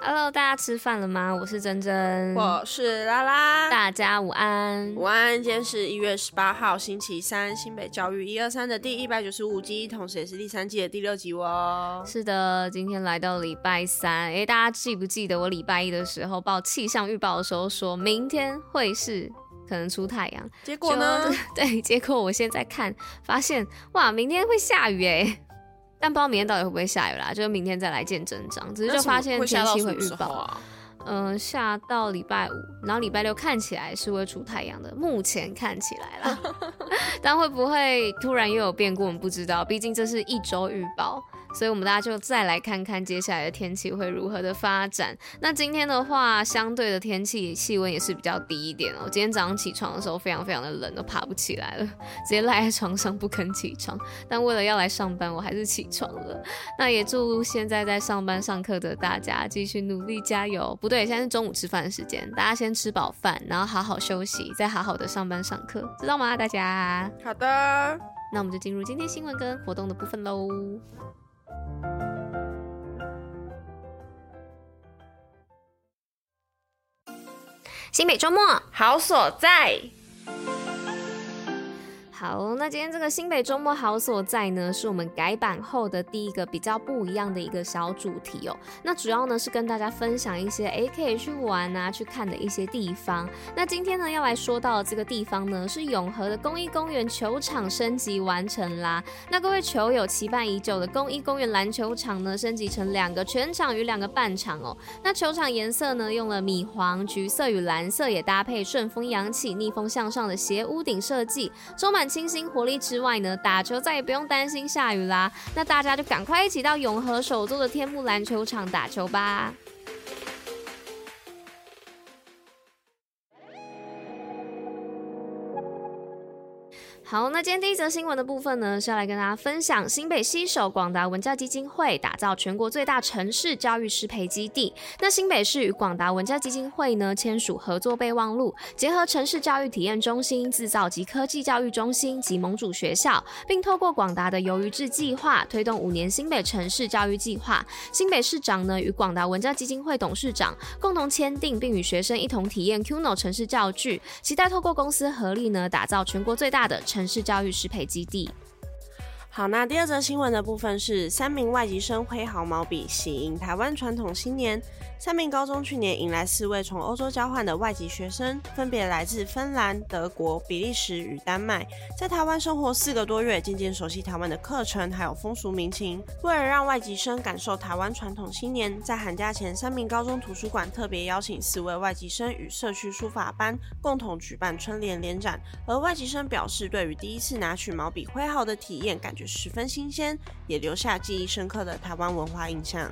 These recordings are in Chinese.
Hello，大家吃饭了吗？我是珍珍，我是拉拉，大家午安。午安，今天是一月十八号，星期三，新北教育一二三的第一百九十五集，同时也是第三季的第六集哦。是的，今天来到礼拜三，哎，大家记不记得我礼拜一的时候报气象预报的时候，说明天会是可能出太阳？结果呢？对，结果我现在看发现，哇，明天会下雨哎。但不知道明天到底会不会下雨啦，就是明天再来见真章。只是就发现天气会预报，嗯、呃，下到礼拜五，然后礼拜六看起来是会出太阳的，目前看起来啦。但会不会突然又有变故，我们不知道，毕竟这是一周预报。所以，我们大家就再来看看接下来的天气会如何的发展。那今天的话，相对的天气气温也是比较低一点哦。今天早上起床的时候，非常非常的冷，都爬不起来了，直接赖在床上不肯起床。但为了要来上班，我还是起床了。那也祝现在在上班上课的大家继续努力加油。不对，现在是中午吃饭的时间，大家先吃饱饭，然后好好休息，再好好的上班上课，知道吗？大家。好的，那我们就进入今天新闻跟活动的部分喽。新北周末好所在。好，那今天这个新北周末好所在呢，是我们改版后的第一个比较不一样的一个小主题哦。那主要呢是跟大家分享一些诶可以去玩啊、去看的一些地方。那今天呢要来说到的这个地方呢，是永和的公益公园球场升级完成啦。那各位球友期盼已久的公益公园篮球场呢，升级成两个全场与两个半场哦。那球场颜色呢，用了米黄、橘色与蓝色，也搭配顺风扬起、逆风向上的斜屋顶设计，充满清新活力之外呢，打球再也不用担心下雨啦。那大家就赶快一起到永和首座的天幕篮球场打球吧。好，那今天第一则新闻的部分呢，是要来跟大家分享新北携手广达文教基金会，打造全国最大城市教育师培基地。那新北市与广达文教基金会呢签署合作备忘录，结合城市教育体验中心、制造及科技教育中心及盟主学校，并透过广达的游鱼制计划，推动五年新北城市教育计划。新北市长呢与广达文教基金会董事长共同签订，并与学生一同体验 QNO 城市教具，期待透过公司合力呢，打造全国最大的城。城市教育适配基地。好，那第二则新闻的部分是三名外籍生挥毫毛笔，喜迎台湾传统新年。三名高中去年迎来四位从欧洲交换的外籍学生，分别来自芬兰、德国、比利时与丹麦，在台湾生活四个多月，渐渐熟悉台湾的课程还有风俗民情。为了让外籍生感受台湾传统新年，在寒假前，三名高中图书馆特别邀请四位外籍生与社区书法班共同举办春联联展。而外籍生表示，对于第一次拿取毛笔挥毫的体验，感觉十分新鲜，也留下记忆深刻的台湾文化印象。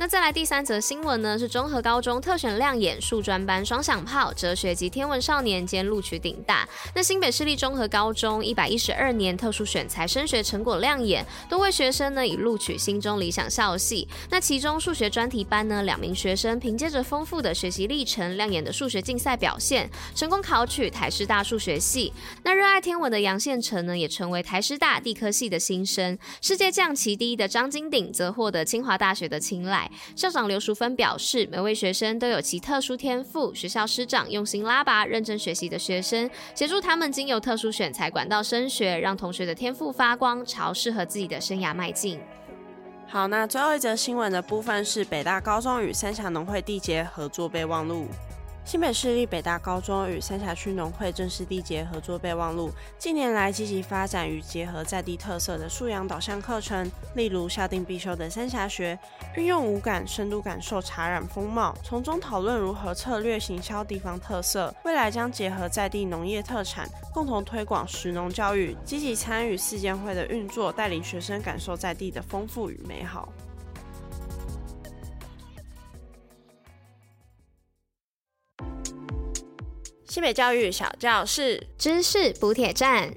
那再来第三则新闻呢？是中和高中特选亮眼数专班双响炮，哲学及天文少年兼录取顶大。那新北市立中和高中一百一十二年特殊选才升学成果亮眼，多位学生呢已录取心中理想校系。那其中数学专题班呢，两名学生凭借着丰富的学习历程、亮眼的数学竞赛表现，成功考取台师大数学系。那热爱天文的杨宪成呢，也成为台师大地科系的新生。世界象棋第一的张金鼎则获得清华大学的青睐。校长刘淑芬表示，每位学生都有其特殊天赋，学校师长用心拉拔认真学习的学生，协助他们经由特殊选材管道升学，让同学的天赋发光，朝适合自己的生涯迈进。好，那最后一则新闻的部分是北大高中与三峡农会缔结合作备忘录。新北市立北大高中与三峡区农会正式缔结合作备忘录。近年来，积极发展与结合在地特色的素养导向课程，例如校定必修的三峡学，运用五感深度感受茶染风貌，从中讨论如何策略行销地方特色。未来将结合在地农业特产，共同推广食农教育，积极参与四建会的运作，带领学生感受在地的丰富与美好。新北教育小教室知识补铁站。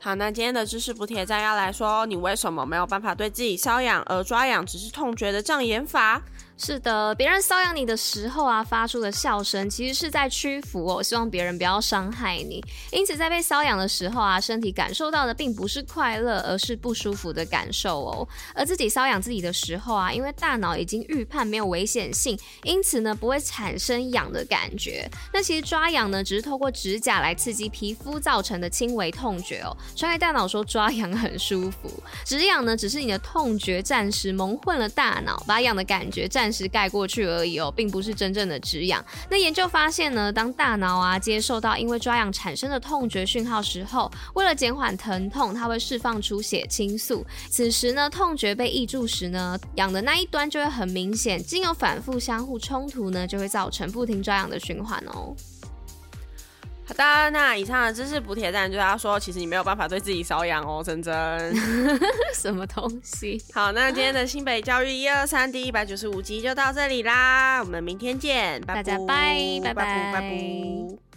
好，那今天的知识补铁站要来说，你为什么没有办法对自己瘙痒而抓痒只是痛觉的障眼法？是的，别人搔痒你的时候啊，发出的笑声其实是在屈服哦，希望别人不要伤害你。因此，在被搔痒的时候啊，身体感受到的并不是快乐，而是不舒服的感受哦。而自己搔痒自己的时候啊，因为大脑已经预判没有危险性，因此呢，不会产生痒的感觉。那其实抓痒呢，只是透过指甲来刺激皮肤造成的轻微痛觉哦。传给大脑说抓痒很舒服，止痒呢，只是你的痛觉暂时蒙混了大脑，把痒的感觉暂时盖过去而已哦，并不是真正的止痒。那研究发现呢，当大脑啊接受到因为抓痒产生的痛觉讯号时候，为了减缓疼痛，它会释放出血清素。此时呢，痛觉被抑制时呢，痒的那一端就会很明显。经由反复相互冲突呢，就会造成不停抓痒的循环哦。好的，那以上的知识补铁站就是要说，其实你没有办法对自己瘙痒哦，真真。什么东西？好，那今天的新北教育一二三第一百九十五集就到这里啦，我们明天见，拜拜，大家拜拜拜拜。拜拜拜拜。